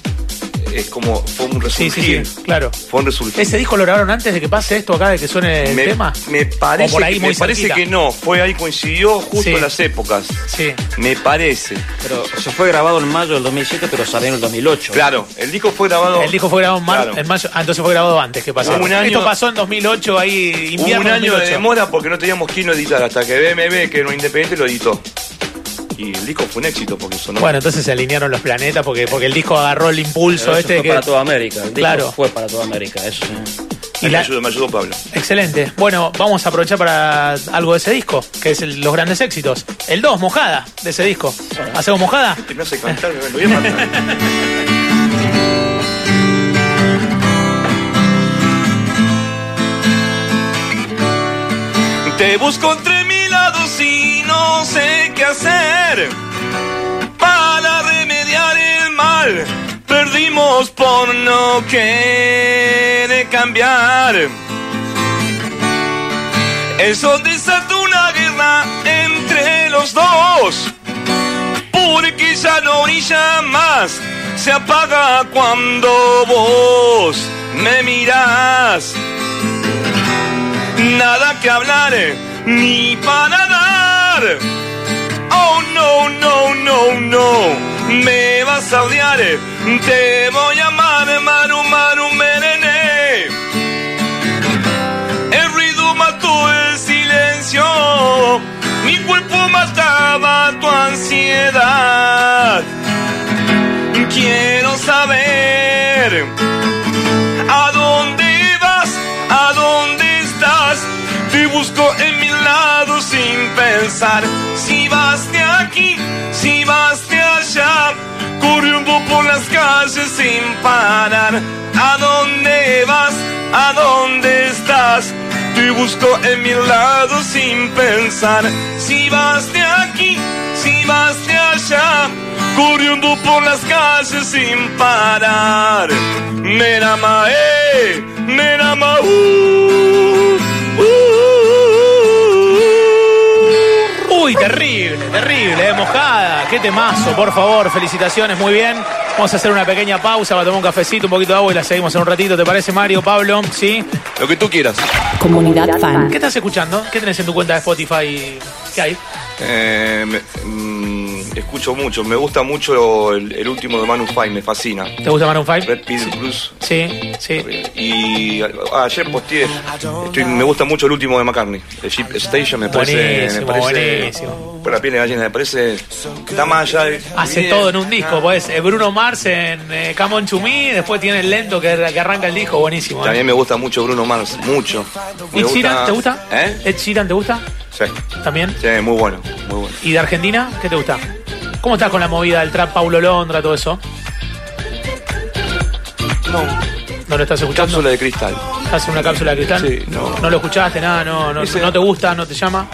[SPEAKER 3] es como, fue un resurgir.
[SPEAKER 2] sí, sí, claro.
[SPEAKER 3] Fue un resurgir.
[SPEAKER 2] ¿Ese disco lo grabaron antes de que pase esto acá, de que suene el
[SPEAKER 3] me,
[SPEAKER 2] tema?
[SPEAKER 3] me parece,
[SPEAKER 2] O por ahí
[SPEAKER 3] que, me parece que no, fue ahí coincidió justo
[SPEAKER 2] Sí.
[SPEAKER 3] en las épocas.
[SPEAKER 2] Sí.
[SPEAKER 3] Me parece.
[SPEAKER 4] Pero se fue grabado en mayo del 2007, pero salió en el 2008.
[SPEAKER 3] Claro, el disco fue grabado.
[SPEAKER 2] El disco fue grabado en, mar-
[SPEAKER 3] Claro.
[SPEAKER 2] en mayo. Ah, entonces fue grabado antes que pasó.
[SPEAKER 3] Un año-
[SPEAKER 2] Esto pasó en 2008, ahí
[SPEAKER 3] Hubo
[SPEAKER 2] invierno
[SPEAKER 3] un año
[SPEAKER 2] 2008.
[SPEAKER 3] de demora porque no teníamos quién lo editar, hasta que BMB, que era un independiente, lo editó. Y el disco fue un éxito porque sonó.
[SPEAKER 2] Bueno, entonces se alinearon los planetas porque, porque el disco agarró el impulso
[SPEAKER 4] Pero eso
[SPEAKER 2] este
[SPEAKER 4] fue
[SPEAKER 2] que.
[SPEAKER 4] para toda América. El disco
[SPEAKER 2] Claro.
[SPEAKER 4] fue para toda América, eso sí.
[SPEAKER 2] y
[SPEAKER 3] me,
[SPEAKER 2] la-
[SPEAKER 3] ayudó, me ayudó Pablo.
[SPEAKER 2] Excelente. Bueno, vamos a aprovechar para algo de ese disco, que es el- los grandes éxitos. El 2, mojada, de ese disco. ¿Hacemos mojada?
[SPEAKER 3] Te me hace cantar, me lo voy a matar. Te busco entre mil lados y no sé qué hacer para remediar el mal. Perdimos por no querer cambiar. Eso desató una guerra entre los dos. Porque ya no brilla más. Se apaga cuando vos me mirás. Nada que hablar, ni para dar. Oh no, no, no, no. Me vas a odiar. Te voy a amar, Maru, Maru, Merene. El ruido mató el silencio. Mi cuerpo mataba tu ansiedad. Quiero saber sin pensar. Si vas de aquí, si vas de allá, corriendo por las calles sin parar. ¿A dónde vas? ¿A dónde estás? Te busco en mi lado sin pensar. Si vas de aquí, si vas de allá, corriendo por las calles sin parar. Merama, eh, merama, uh,
[SPEAKER 2] Uy, terrible, terrible, eh, mojada. Qué temazo, por favor, felicitaciones, muy bien. Vamos a hacer una pequeña pausa para tomar un cafecito, un poquito de agua y la seguimos en un ratito. ¿Te parece, Mario, Pablo? ¿Sí?
[SPEAKER 3] Lo que tú quieras.
[SPEAKER 1] Comunidad Fan.
[SPEAKER 2] ¿Qué estás escuchando? ¿Qué tenés en tu cuenta de Spotify? ¿Qué hay?
[SPEAKER 3] Eh, me- mm, escucho mucho, me gusta mucho el, el último de Manu Fay, me fascina.
[SPEAKER 2] ¿Te gusta 5?
[SPEAKER 3] Red Pill Blues.
[SPEAKER 2] Sí, sí.
[SPEAKER 3] Y a- ayer posteé, estoy- me gusta mucho el último de McCartney, el Ship Station, me parece.
[SPEAKER 2] Buenísimo,
[SPEAKER 3] me parece
[SPEAKER 2] buenísimo.
[SPEAKER 3] Por la piel de gallina, me parece. Está más allá.
[SPEAKER 2] Hace todo en un disco, pues. eh, Bruno Mars en eh, Come On To Me, después tiene el lento que, que arranca el disco, buenísimo. ¿eh?
[SPEAKER 3] También me gusta mucho Bruno Mars, mucho. Me
[SPEAKER 2] ¿Ed
[SPEAKER 3] gusta-
[SPEAKER 2] Sheeran te gusta?
[SPEAKER 3] ¿Eh?
[SPEAKER 2] ¿Ed Sheeran te gusta?
[SPEAKER 3] Sí,
[SPEAKER 2] También.
[SPEAKER 3] sí, muy bueno, muy bueno.
[SPEAKER 2] ¿Y de Argentina? ¿Qué te gusta? ¿Cómo estás con la movida del trap Paulo Londra, todo eso?
[SPEAKER 3] No,
[SPEAKER 2] ¿No lo estás escuchando?
[SPEAKER 3] cápsula de cristal.
[SPEAKER 2] ¿Estás en una cápsula de cristal?
[SPEAKER 3] Sí, no.
[SPEAKER 2] lo escuchaste, nada? No, no,
[SPEAKER 3] Ese-
[SPEAKER 2] no te gusta? ¿No te llama?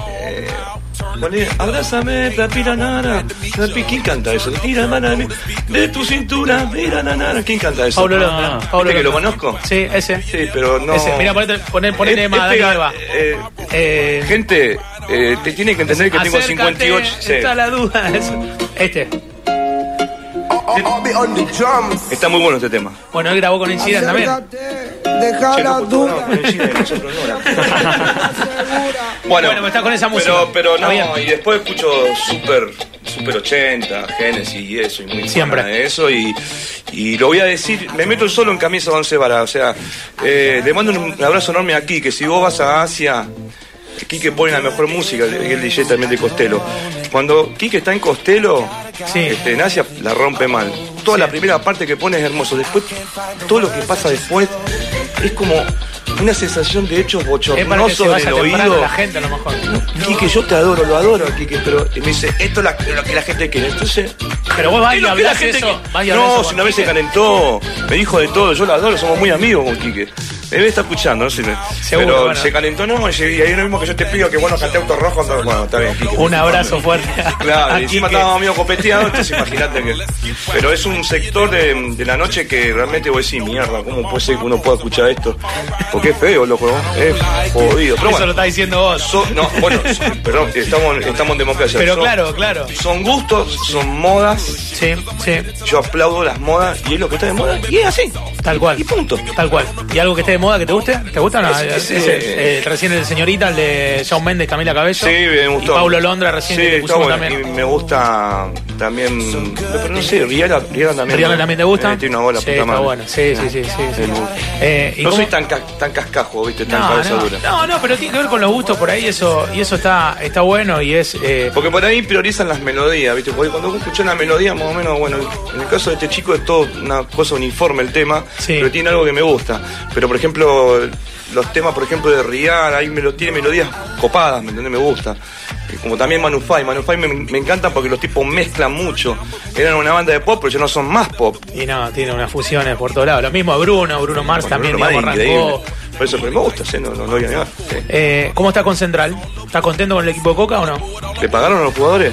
[SPEAKER 3] Poné, abrázame, rapira nara. Rapi- ¿Quién canta eso? Tira mana de tu cintura, mira nana. ¿Quién canta eso?
[SPEAKER 2] Paulo Londra.
[SPEAKER 3] ¿Viste
[SPEAKER 2] Paulo
[SPEAKER 3] que lo conozco?
[SPEAKER 2] Sí, ese.
[SPEAKER 3] Sí, pero no.
[SPEAKER 2] Ese. Mira, ponete, poné, ponele
[SPEAKER 3] Es-
[SPEAKER 2] más,
[SPEAKER 3] es pega- eh,
[SPEAKER 2] Eh,
[SPEAKER 3] gente, eh, te tiene que entender que tengo
[SPEAKER 2] acércate,
[SPEAKER 3] 58. sí.
[SPEAKER 2] Está la duda. Este.
[SPEAKER 3] Está muy bueno este tema.
[SPEAKER 2] Bueno, él grabó con Sheeran también.
[SPEAKER 5] Deja la duda.
[SPEAKER 3] Bueno,
[SPEAKER 2] Bueno, está con esa música.
[SPEAKER 3] Pero, pero no,
[SPEAKER 2] bien.
[SPEAKER 3] y después escucho super, super 80, Genesis y eso, y muy
[SPEAKER 2] Siempre.
[SPEAKER 3] de eso, y, y lo voy a decir, me meto solo en camisa de once varas, o sea, eh, le mando un abrazo enorme aquí, que si vos vas a Asia, Quique pone la mejor música, el, el DJ también de Costello. Cuando Quique está en Costello,
[SPEAKER 2] Sí.
[SPEAKER 3] este, en Asia la rompe mal. Toda la primera parte que pone es hermoso, después todo lo que pasa después es como una sensación de hechos bochornosos del
[SPEAKER 2] temprano
[SPEAKER 3] oído.
[SPEAKER 2] la gente a lo mejor.
[SPEAKER 3] Quique, yo te adoro, lo adoro, Quique, pero y me dice, esto es la- lo que la gente quiere. Entonces,
[SPEAKER 2] Pero vos vas y hablás eso. eso
[SPEAKER 3] No,
[SPEAKER 2] con
[SPEAKER 3] si una vez se calentó, me dijo de todo, yo lo adoro, somos muy amigos con Quique. Él está escuchando, no sé.
[SPEAKER 2] Seguro,
[SPEAKER 3] pero
[SPEAKER 2] bueno.
[SPEAKER 3] se calentó, no, y ahí es lo mismo que yo te pido que bueno cante auto rojo. entonces, Bueno, está bien, Quique.
[SPEAKER 2] Un abrazo fuerte.
[SPEAKER 3] Claro,
[SPEAKER 2] a
[SPEAKER 3] y encima estábamos medio copeteados, entonces imagínate que. Pero es un sector de, de la noche que realmente voy a decir, mierda, ¿cómo puede ser que uno pueda escuchar esto? Porque qué feo, loco. Es jodido. Pero
[SPEAKER 2] Eso
[SPEAKER 3] bueno,
[SPEAKER 2] lo está diciendo vos.
[SPEAKER 3] no, bueno, son- perdón, estamos, estamos en democracia.
[SPEAKER 2] Pero claro, claro.
[SPEAKER 3] Son gustos, son modas.
[SPEAKER 2] Sí, sí,
[SPEAKER 3] Yo aplaudo las modas y es lo que está de moda y es así.
[SPEAKER 2] tal cual.
[SPEAKER 3] Y punto.
[SPEAKER 2] Tal cual. ¿Y algo que esté de moda que te guste? ¿Te gusta o no?
[SPEAKER 3] Ese- ese-
[SPEAKER 2] Ese, eh, recién el señorita, el de Shawn Mendes, Camila Cabello.
[SPEAKER 3] Sí, me gustó.
[SPEAKER 2] Y Paulo Londra recién
[SPEAKER 3] Sí,
[SPEAKER 2] que te
[SPEAKER 3] está
[SPEAKER 2] pusimos
[SPEAKER 3] bueno.
[SPEAKER 2] también.
[SPEAKER 3] Y me gusta también. Pero no sé, Rihanna, Rihanna también.
[SPEAKER 2] Rihanna también te gusta.
[SPEAKER 3] Eh, tiene una bola
[SPEAKER 2] sí,
[SPEAKER 3] puta
[SPEAKER 2] está
[SPEAKER 3] madre.
[SPEAKER 2] bueno. Sí, sí, sí, sí.
[SPEAKER 3] gusta.
[SPEAKER 2] Eh, ¿y
[SPEAKER 3] No
[SPEAKER 2] cómo-
[SPEAKER 3] soy tan, tan cascajo, viste, tan
[SPEAKER 2] no,
[SPEAKER 3] cabeza
[SPEAKER 2] no,
[SPEAKER 3] dura.
[SPEAKER 2] no, no, pero tiene que ver con los gustos por ahí eso y eso está está bueno y es eh,
[SPEAKER 3] Porque por ahí priorizan las melodías, ¿viste? Porque cuando vos escuchás una melodía, más o menos, bueno, en el caso de este chico es todo una cosa uniforme el tema,
[SPEAKER 2] Sí.
[SPEAKER 3] pero tiene algo que me gusta. Pero, por ejemplo, los temas, por ejemplo, de Rihanna, ahí me lo, tiene melodías copadas, ¿me entendés? Me gusta. Y Como también Manufai. Manufai me, me encanta porque los tipos mezclan mucho. Eran una banda de pop, pero ya no son más pop.
[SPEAKER 2] y no, tiene unas fusiones por todos lados. Lo mismo Bruno, Bruno Mars
[SPEAKER 3] Bueno,
[SPEAKER 2] también
[SPEAKER 3] Bruno
[SPEAKER 2] digamos, arrancó.
[SPEAKER 3] Por eso, pero me gusta, ¿sí? no, no, no voy a negar. Sí.
[SPEAKER 2] Eh, ¿Cómo está con Central? ¿Estás contento con el equipo de Coca o no?
[SPEAKER 3] ¿Le pagaron a los jugadores?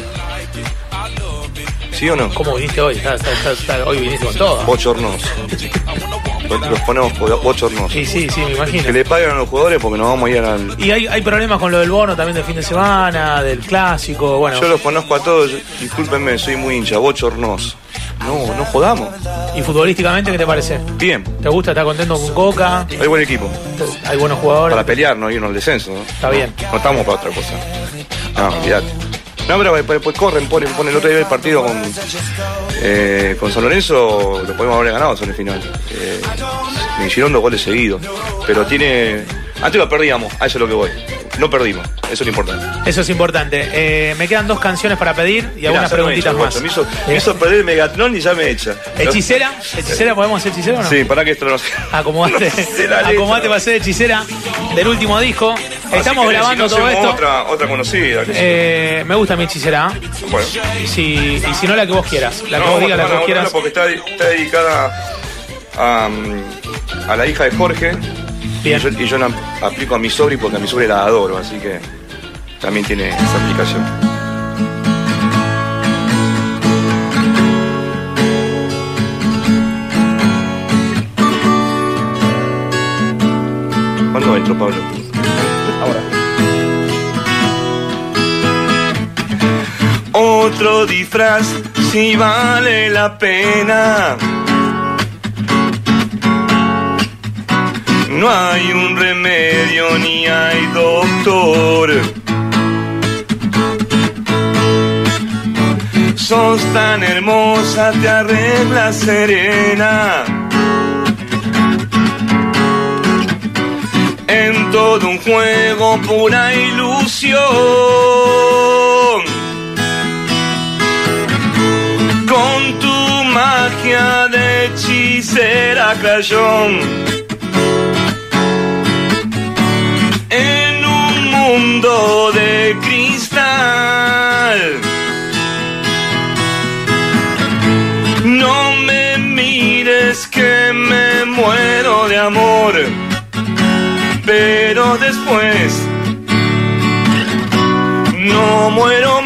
[SPEAKER 3] ¿Sí o no?
[SPEAKER 2] ¿Cómo viniste hoy? Está- está- está- está- hoy viniste con todo.
[SPEAKER 3] Bochornoso. Los bochornosos.
[SPEAKER 2] Sí, sí, sí, me imagino.
[SPEAKER 3] Que le paguen a los jugadores porque nos vamos a ir al...
[SPEAKER 2] Y hay, hay problemas con lo del bono también del fin de semana, del clásico, bueno.
[SPEAKER 3] Yo los conozco a todos, discúlpenme, soy muy hincha, bochornoso. No, no jodamos.
[SPEAKER 2] ¿Y futbolísticamente qué te parece?
[SPEAKER 3] Bien,
[SPEAKER 2] ¿Te gusta? ¿Estás contento con Coca?
[SPEAKER 3] hay buen equipo.
[SPEAKER 2] ¿Hay buenos jugadores?
[SPEAKER 3] Para pelear, no irnos al descenso. ¿no?
[SPEAKER 2] Está bien.
[SPEAKER 3] No estamos para otra cosa. No, olvídate. No, pero después, después corren, ponen, ponen el otro día el partido con, eh, con San Lorenzo, lo podemos haber ganado en el final. Eh, me hicieron dos goles seguidos. Pero tiene. Antes lo perdíamos, a eso es lo que voy. No perdimos, eso es lo importante.
[SPEAKER 2] Eso es importante. Eh, me quedan dos canciones para pedir y
[SPEAKER 3] Mirá,
[SPEAKER 2] algunas
[SPEAKER 3] ya no me
[SPEAKER 2] preguntitas
[SPEAKER 3] echa,
[SPEAKER 2] más.
[SPEAKER 3] guacho. Me hizo, me hizo perder el Megatron y ya me echa.
[SPEAKER 2] ¿Hechicera? ¿Hechicera? ¿Podemos hacer hechicera o no?
[SPEAKER 3] Sí, para que esto no
[SPEAKER 2] Acomodate,
[SPEAKER 3] No sé la letra.
[SPEAKER 2] acomodate para ser hechicera del último disco. Estamos
[SPEAKER 3] que,
[SPEAKER 2] grabando
[SPEAKER 3] si no,
[SPEAKER 2] todo
[SPEAKER 3] hacemos
[SPEAKER 2] esto.
[SPEAKER 3] Otra, otra conocida. qué sé yo.
[SPEAKER 2] Eh, me gusta mi hechicera. ¿eh?
[SPEAKER 3] bueno.
[SPEAKER 2] Si, y si no, la que vos quieras. La que vos digas, la que vos quieras.
[SPEAKER 3] porque está, está dedicada a, mm, a la hija de Jorge.
[SPEAKER 2] Bien.
[SPEAKER 3] Y yo, y yo la aplico a mi sobri porque a mi sobri la adoro, así que también tiene esa aplicación. ¿Cuándo entro, Pablo?
[SPEAKER 2] Ahora.
[SPEAKER 3] Otro disfraz, si vale la pena. No hay un remedio ni hay doctor. Sos tan hermosa, te arreglas serena. En todo un juego, pura ilusión. Con tu magia de hechicera crayón. Amor. Pero después no muero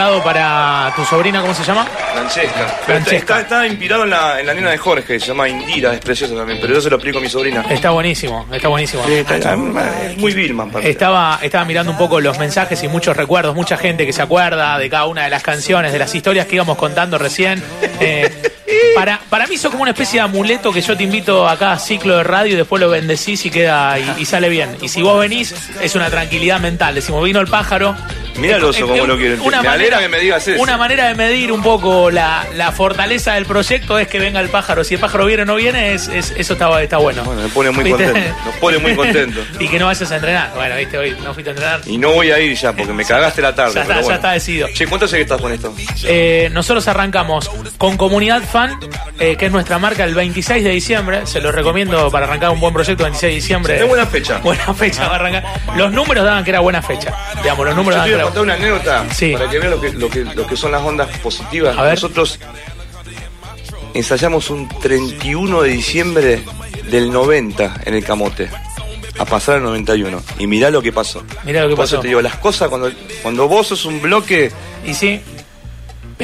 [SPEAKER 2] Dedicado para tu sobrina, ¿cómo se llama?
[SPEAKER 3] Francesca.
[SPEAKER 2] Francesca.
[SPEAKER 3] Está, está inspirado en la, en la nena de Jorge, se llama Indira, es preciosa también, pero yo se lo explico a mi sobrina.
[SPEAKER 2] Está buenísimo, está buenísimo.
[SPEAKER 3] Sí, está- es muy Vilma, aparte.
[SPEAKER 2] Estaba, estaba mirando un poco los mensajes y muchos recuerdos, mucha gente que se acuerda de cada una de las canciones, de las historias que íbamos contando recién. Eh, para, para mí eso como una especie de amuleto que yo te invito a cada ciclo de radio y después lo bendecís y queda y, y sale bien. Y si vos venís, es una tranquilidad mental. Decimos, vino el pájaro.
[SPEAKER 3] Mirá el oso como lo quiere.
[SPEAKER 2] Una
[SPEAKER 3] Me
[SPEAKER 2] manera,
[SPEAKER 3] alegra que me digas eso.
[SPEAKER 2] Una manera de medir un poco la, la fortaleza del proyecto es que venga el pájaro. Si el pájaro viene o no viene, es, es- eso está, está bueno.
[SPEAKER 3] Bueno, me pone muy
[SPEAKER 2] ¿Viste?
[SPEAKER 3] contento. Nos pone muy contento.
[SPEAKER 2] y que no vayas a entrenar. Bueno, viste, hoy no fuiste a entrenar.
[SPEAKER 3] Y no voy a ir ya porque me cagaste la tarde.
[SPEAKER 2] Ya está,
[SPEAKER 3] pero
[SPEAKER 2] ya
[SPEAKER 3] bueno.
[SPEAKER 2] está decidido.
[SPEAKER 3] Che, ¿cuánto hace que estás con esto?
[SPEAKER 2] Eh, nosotros arrancamos con Comunidad Fan, eh, que es nuestra marca, el 26 de diciembre. Se lo recomiendo para arrancar un buen proyecto, 26 de diciembre.
[SPEAKER 3] Es buena fecha.
[SPEAKER 2] Buena fecha va a arrancar. Los números daban que era buena fecha. Digamos, los números daban que era
[SPEAKER 3] contar una anécdota
[SPEAKER 2] Sí.
[SPEAKER 3] para que vean lo que, lo, que, lo que son las ondas positivas.
[SPEAKER 2] A ver.
[SPEAKER 3] Nosotros ensayamos un 31 de diciembre del 90 en el Camote. A pasar al 91. Y mirá lo que pasó.
[SPEAKER 2] Mirá lo que
[SPEAKER 3] Por eso
[SPEAKER 2] pasó.
[SPEAKER 3] te digo, las cosas cuando, cuando vos sos un bloque
[SPEAKER 2] Y sí,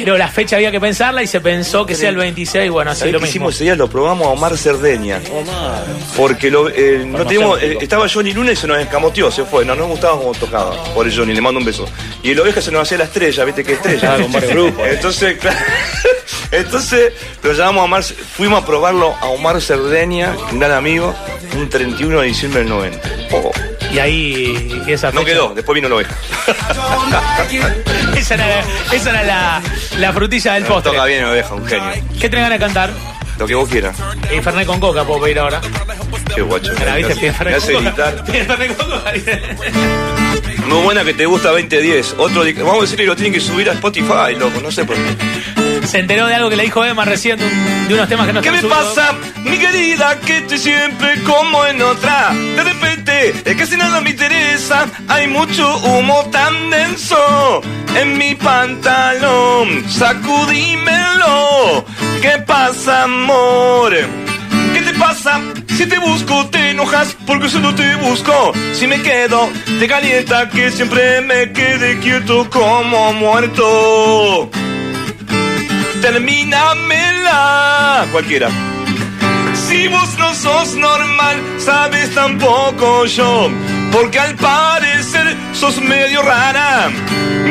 [SPEAKER 2] Pero la fecha había que pensarla y se pensó que sea el 26, bueno, así
[SPEAKER 3] ¿Sabés
[SPEAKER 2] lo
[SPEAKER 3] qué
[SPEAKER 2] mismo.
[SPEAKER 3] hicimos ese día? Lo probamos a Omar Cerdeña.
[SPEAKER 4] Omar.
[SPEAKER 3] Porque lo, eh, no
[SPEAKER 4] tipo.
[SPEAKER 3] eh, estaba Johnny Lunes y se nos escamoteó, se fue. No nos gustaba cómo tocaba. Por Johnny, le mando un beso. Y el oveja se nos hacía la estrella, viste que estrella.
[SPEAKER 4] Ah, con grupos.
[SPEAKER 3] Entonces, claro, entonces lo llamamos a Omar, fuimos a probarlo a Omar Cerdeña, un gran amigo, un 31 de diciembre del 90. Oh,
[SPEAKER 2] Y ahí esa
[SPEAKER 3] no
[SPEAKER 2] fecha-
[SPEAKER 3] quedó, después vino el oveja.
[SPEAKER 2] Esa era, esa era la, la frutilla del postre.
[SPEAKER 3] Toca bien el oveja, un genio.
[SPEAKER 2] ¿Qué te ganas de cantar?
[SPEAKER 3] Lo que vos quieras.
[SPEAKER 2] Fernet con coca puedo pedir ahora.
[SPEAKER 3] Qué guacho. Me
[SPEAKER 2] ¿viste?
[SPEAKER 3] hace-
[SPEAKER 2] Pide
[SPEAKER 3] me
[SPEAKER 2] Fernet
[SPEAKER 3] hace
[SPEAKER 2] con coca.
[SPEAKER 3] gritar.
[SPEAKER 2] Pide Fernet con coca. ¿viste?
[SPEAKER 3] Muy buena que te gusta 2010. Otro, di- vamos a decirle que lo tienen que subir a Spotify, loco, no sé por qué.
[SPEAKER 2] Se enteró de algo que le dijo Emma recién, de, un- de unos temas que no
[SPEAKER 3] ¿Qué me
[SPEAKER 2] están subidos.
[SPEAKER 3] pasa, mi querida? Que estoy siempre como en otra. De repente, que si nada me interesa. Hay mucho humo tan denso en mi pantalón. Sacudímelo. ¿Qué pasa, amor? ¿Qué te pasa? Si te busco te enojas porque solo te busco. Si me quedo te calienta que siempre me quede quieto como muerto. Termínamela. Cualquiera. Si vos no sos normal, sabes tampoco yo. Porque al parecer sos medio rara.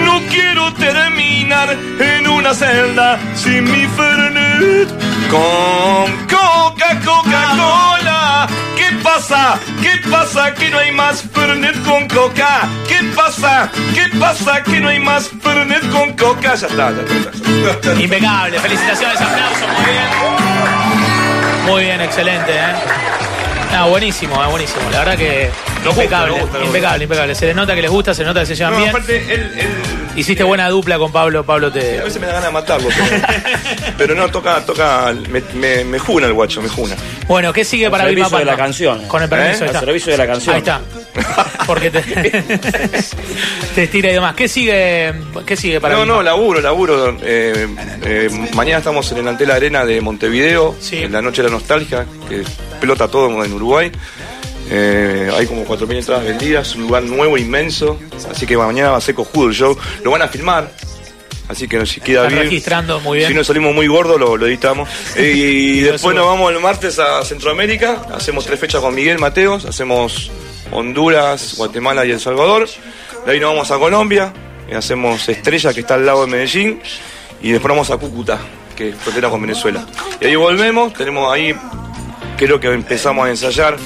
[SPEAKER 3] No quiero terminar en una celda sin mi Fernet. Con Coca, Coca-Cola. ¿Qué pasa? ¿Qué pasa que no hay más Fernet con Coca? ¿Qué pasa? ¿Qué pasa que no hay más Fernet con Coca? Ya está, ya está. ya está.
[SPEAKER 2] Impecable, felicitaciones, aplausos, muy bien. Muy bien, excelente, ¿eh? Ah, buenísimo, eh, buenísimo. La verdad que
[SPEAKER 3] gusta,
[SPEAKER 2] impecable,
[SPEAKER 3] gusta,
[SPEAKER 2] impecable, impecable. Se le nota que les gusta, se nota que se llevan
[SPEAKER 3] No,
[SPEAKER 2] bien.
[SPEAKER 3] aparte, él, él-
[SPEAKER 2] Hiciste buena dupla con Pablo, Pablo
[SPEAKER 3] A
[SPEAKER 2] te...
[SPEAKER 3] veces me da ganas de matarlo, pero, pero no, toca, toca, me, me, me juna el guacho, me juna.
[SPEAKER 2] Bueno, ¿qué sigue
[SPEAKER 4] Al
[SPEAKER 2] para
[SPEAKER 4] servicio
[SPEAKER 2] Vilma
[SPEAKER 4] de la
[SPEAKER 2] Palma?
[SPEAKER 4] canción.
[SPEAKER 2] Con el permiso,
[SPEAKER 3] ¿Eh?
[SPEAKER 2] está.
[SPEAKER 4] servicio de la canción.
[SPEAKER 2] Ahí está. Porque te, te estira y demás. ¿Qué sigue, qué sigue para
[SPEAKER 3] no,
[SPEAKER 2] Vilma?
[SPEAKER 3] no, laburo, laburo. Eh, eh, mañana estamos en el Antel Arena de Montevideo,
[SPEAKER 2] Sí.
[SPEAKER 3] en la Noche de la Nostalgia, que pelota todo en Uruguay. Eh, hay como 4.000 entradas vendidas, un lugar nuevo, inmenso. Así que mañana va a ser cojudo el show. Lo van a filmar. Así que si queda
[SPEAKER 2] Están
[SPEAKER 3] bien.
[SPEAKER 2] registrando muy bien.
[SPEAKER 3] Si no salimos muy gordos, lo, lo editamos. Eh, y después nos vamos el martes a Centroamérica. Hacemos tres fechas con Miguel Mateos. Hacemos Honduras, Guatemala y El Salvador. De ahí nos vamos a Colombia. y hacemos Estrella, que está al lado de Medellín. Y después vamos a Cúcuta, que es frontera con Venezuela. Y ahí volvemos. Tenemos ahí, creo que empezamos a ensayar.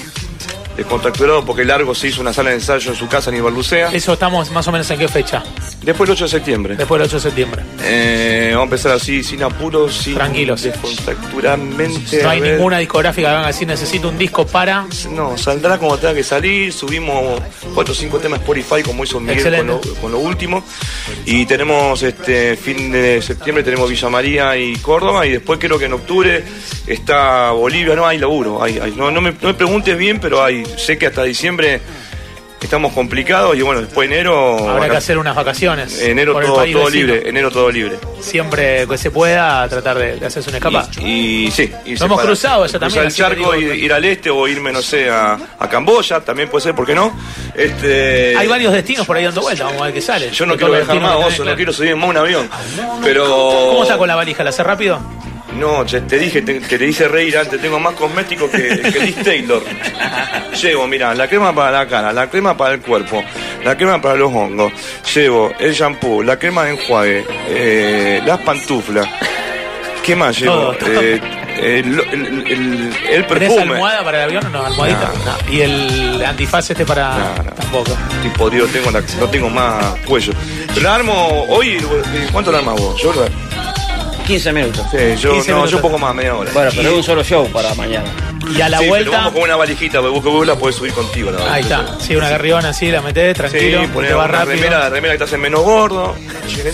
[SPEAKER 3] Descontracturado porque Largo se hizo una sala de ensayo en su casa en Ibarlucea.
[SPEAKER 2] Eso estamos más o menos en qué fecha?
[SPEAKER 3] Después el 8 de septiembre.
[SPEAKER 2] Después del 8 de septiembre.
[SPEAKER 3] Eh, vamos a empezar así, sin apuros, sin
[SPEAKER 2] Tranquilos.
[SPEAKER 3] descontracturamente.
[SPEAKER 2] No hay
[SPEAKER 3] ver.
[SPEAKER 2] ninguna discográfica que venga a decir necesito un disco para.
[SPEAKER 3] No, saldrá como tenga que salir. Subimos 4 o 5 temas Spotify, como hizo Miguel con lo, con lo último. Y tenemos este fin de septiembre, tenemos Villa María y Córdoba. Y después creo que en octubre está Bolivia. No hay laburo. Hay, hay- no, no, me, no me preguntes bien, pero hay. Sé que hasta diciembre estamos complicados. Y bueno, después enero.
[SPEAKER 2] Habrá que hacer unas vacaciones.
[SPEAKER 3] Enero todo, todo
[SPEAKER 2] vecino.
[SPEAKER 3] libre. Enero todo libre.
[SPEAKER 2] Siempre que se pueda tratar de, de hacerse una escapa.
[SPEAKER 3] Y, y sí, y
[SPEAKER 2] hemos cruzado eso también,
[SPEAKER 3] el charco,
[SPEAKER 2] digo-
[SPEAKER 3] ir, ir al este o irme, no sé, a, a Camboya, también puede ser, ¿por qué no? Este,
[SPEAKER 2] Hay varios destinos por ahí dando vuelta, vamos a ver qué sale.
[SPEAKER 3] Yo no quiero viajar más, oso, no quiero subir más un avión. Pero.
[SPEAKER 2] ¿Cómo con la valija? ¿La hace rápido?
[SPEAKER 3] No, te dije te- que te hice reír antes, tengo más cosméticos que, que Liz Taylor. Llevo, mira, la crema para la cara, la crema para el cuerpo, la crema para los hongos. Llevo el shampoo, la crema de enjuague, eh, las pantuflas. ¿Qué más llevo?
[SPEAKER 2] Todo, todo.
[SPEAKER 3] Eh, el, el- el- el
[SPEAKER 2] ¿Tenés
[SPEAKER 3] perfume.
[SPEAKER 2] almohada para el avión o no? ¿Almohadita? ¿Y el antifaz este para...?
[SPEAKER 3] No, no.
[SPEAKER 2] Tampoco.
[SPEAKER 3] Estoy podrido, tengo la- no tengo más cuello. La armo hoy, ¿cuánto la armas vos? Yo,
[SPEAKER 4] 15 minutos.
[SPEAKER 3] sí, yo,
[SPEAKER 2] 15
[SPEAKER 3] no,
[SPEAKER 2] minutos.
[SPEAKER 3] yo un poco más, media hora.
[SPEAKER 4] Bueno, pero es un solo show para mañana.
[SPEAKER 2] Y a la
[SPEAKER 3] sí, pero
[SPEAKER 2] vuelta...
[SPEAKER 3] vamos con una valijita, porque vos que vos la podés subir contigo. La
[SPEAKER 2] Ahí está. Sí, una garriona así, la metés, tranquilo,
[SPEAKER 3] Sí,
[SPEAKER 2] va
[SPEAKER 3] una
[SPEAKER 2] rápido.
[SPEAKER 3] remera, la remera que te hace menos gordo,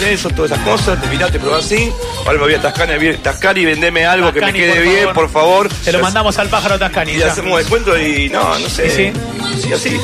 [SPEAKER 3] eso, todas esas cosas, te mirás, te probás así, ahora me voy a tascar y vendeme algo que
[SPEAKER 2] Tascani,
[SPEAKER 3] me quede
[SPEAKER 2] por
[SPEAKER 3] bien,
[SPEAKER 2] favor.
[SPEAKER 3] por favor.
[SPEAKER 2] Te lo mandamos al pájaro Tascani.
[SPEAKER 3] Y
[SPEAKER 2] ya.
[SPEAKER 3] hacemos descuento y no, no sé.
[SPEAKER 2] Sí,
[SPEAKER 3] Sí, así.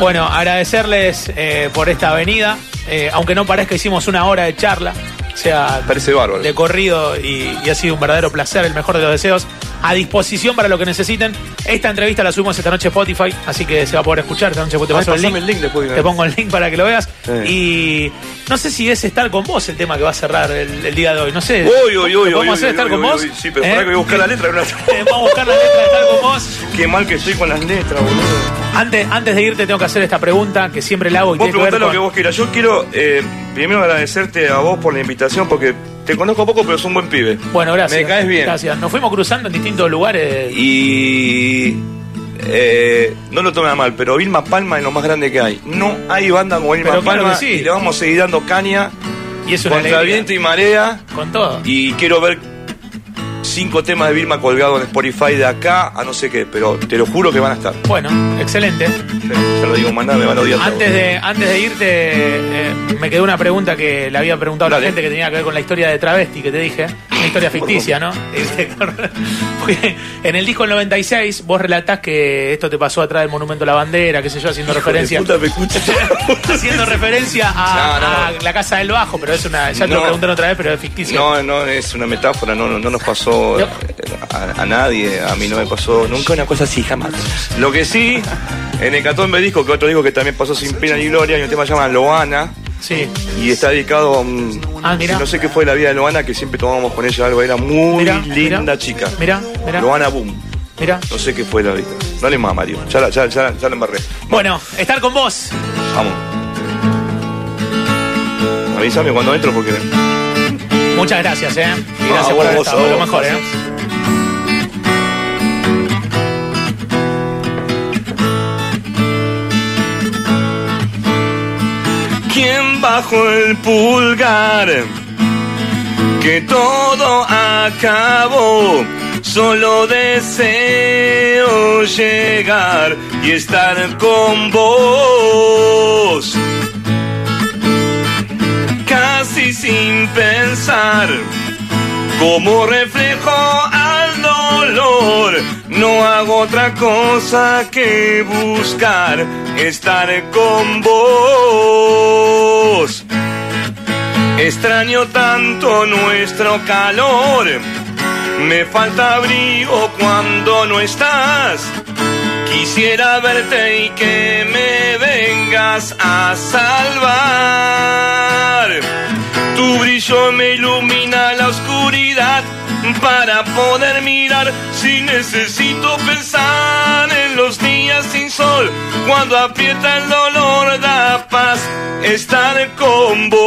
[SPEAKER 2] Bueno, agradecerles eh, por esta avenida. Eh, aunque no parezca, hicimos una hora de charla. O sea,
[SPEAKER 3] Parece bárbaro.
[SPEAKER 2] de corrido y, y ha sido un verdadero placer, el mejor de los deseos a disposición para lo que necesiten. Esta entrevista la subimos esta noche a Spotify, así que se va a poder escuchar esta noche. Te
[SPEAKER 3] Ay,
[SPEAKER 2] paso el link.
[SPEAKER 3] el link después de-
[SPEAKER 2] Te pongo el link para que lo veas.
[SPEAKER 3] Sí.
[SPEAKER 2] Y no sé si es estar con vos el tema que va a cerrar el, el día de hoy. No sé.
[SPEAKER 3] Uy, uy, uy,
[SPEAKER 2] ¿Lo podemos hacer estar con vos?
[SPEAKER 3] uy, sí, pero
[SPEAKER 2] ¿Eh?
[SPEAKER 3] pará que voy a buscar la letra,
[SPEAKER 2] Vamos a buscar la letra de estar con vos.
[SPEAKER 3] Qué mal que estoy con las letras, boludo.
[SPEAKER 2] Antes, antes de irte tengo que hacer esta pregunta que siempre la hago y
[SPEAKER 3] Vos
[SPEAKER 2] tiene que ver
[SPEAKER 3] preguntá lo
[SPEAKER 2] con...
[SPEAKER 3] que vos quieras. Yo quiero eh, primero agradecerte a vos por la invitación porque te conozco poco, pero sos un buen pibe.
[SPEAKER 2] Bueno, gracias.
[SPEAKER 3] Me caes bien.
[SPEAKER 2] Gracias. Nos fuimos cruzando en distintos lugares.
[SPEAKER 3] Y. eh, no lo tomes a mal, pero Vilma Palma es lo más grande que hay. No hay banda como Vilma
[SPEAKER 2] Pero
[SPEAKER 3] Palma
[SPEAKER 2] sí.
[SPEAKER 3] y le vamos a seguir dando caña
[SPEAKER 2] Y es una
[SPEAKER 3] contra viento y marea.
[SPEAKER 2] Con todo.
[SPEAKER 3] Y quiero ver cinco temas de Vilma colgados en Spotify de acá a no sé qué, pero te lo juro que van a estar.
[SPEAKER 2] Bueno, excelente.
[SPEAKER 3] Se lo digo, mandá, me van a odiar.
[SPEAKER 2] Antes de, antes de irte, eh, me quedó una pregunta que le había preguntado a la gente que tenía que ver con la historia de Travesti que te dije. Una historia ficticia, ¿no? Porque en el disco del 96 vos relatás que esto te pasó atrás del Monumento a la Bandera, qué sé yo, haciendo referencia.
[SPEAKER 3] Puta, me escucha.
[SPEAKER 2] haciendo referencia a,
[SPEAKER 3] No, no, no.
[SPEAKER 2] a la casa del bajo, pero es una. Ya te lo preguntaron otra vez, pero es ficticio.
[SPEAKER 3] No, no, es una metáfora, no, no, no nos pasó a, a nadie, a mí no me pasó nunca una cosa así, jamás. Lo que sí, en el Catombe Disco, que otro disco que también pasó sin pena ni gloria, hay un tema que se llama Loana,
[SPEAKER 2] Sí.
[SPEAKER 3] y está dedicado a un...
[SPEAKER 2] Ah, mirá.
[SPEAKER 3] No sé qué fue la vida de Loana, que siempre tomábamos con ella algo, era muy
[SPEAKER 2] Mirá,
[SPEAKER 3] linda
[SPEAKER 2] mirá.
[SPEAKER 3] chica.
[SPEAKER 2] Mirá, mirá.
[SPEAKER 3] Loana Boom,
[SPEAKER 2] Mira.
[SPEAKER 3] no sé qué fue la vida. Dale más, Mario, ya la, ya, ya, ya la embarré.
[SPEAKER 2] Bueno, estar con vos.
[SPEAKER 3] Vamos. Avísame cuando entro porque...
[SPEAKER 2] Muchas gracias, ¿eh? Y
[SPEAKER 3] No,
[SPEAKER 2] gracias
[SPEAKER 3] a
[SPEAKER 2] por haber
[SPEAKER 3] vos,
[SPEAKER 2] estado. Lo mejor, ¿eh?
[SPEAKER 3] gracias. ¿Quién bajó el pulgar? Que todo acabó. Solo deseo llegar y estar con vos. Casi sin pensar, como reflejo al dolor, no hago otra cosa que buscar estar con vos. Extraño tanto nuestro calor, me falta abrigo cuando no estás. Quisiera verte y que me vengas a salvar. Tu brillo me ilumina la oscuridad para poder mirar si necesito pensar en los días sin sol cuando aprieta el dolor da paz estar con vos.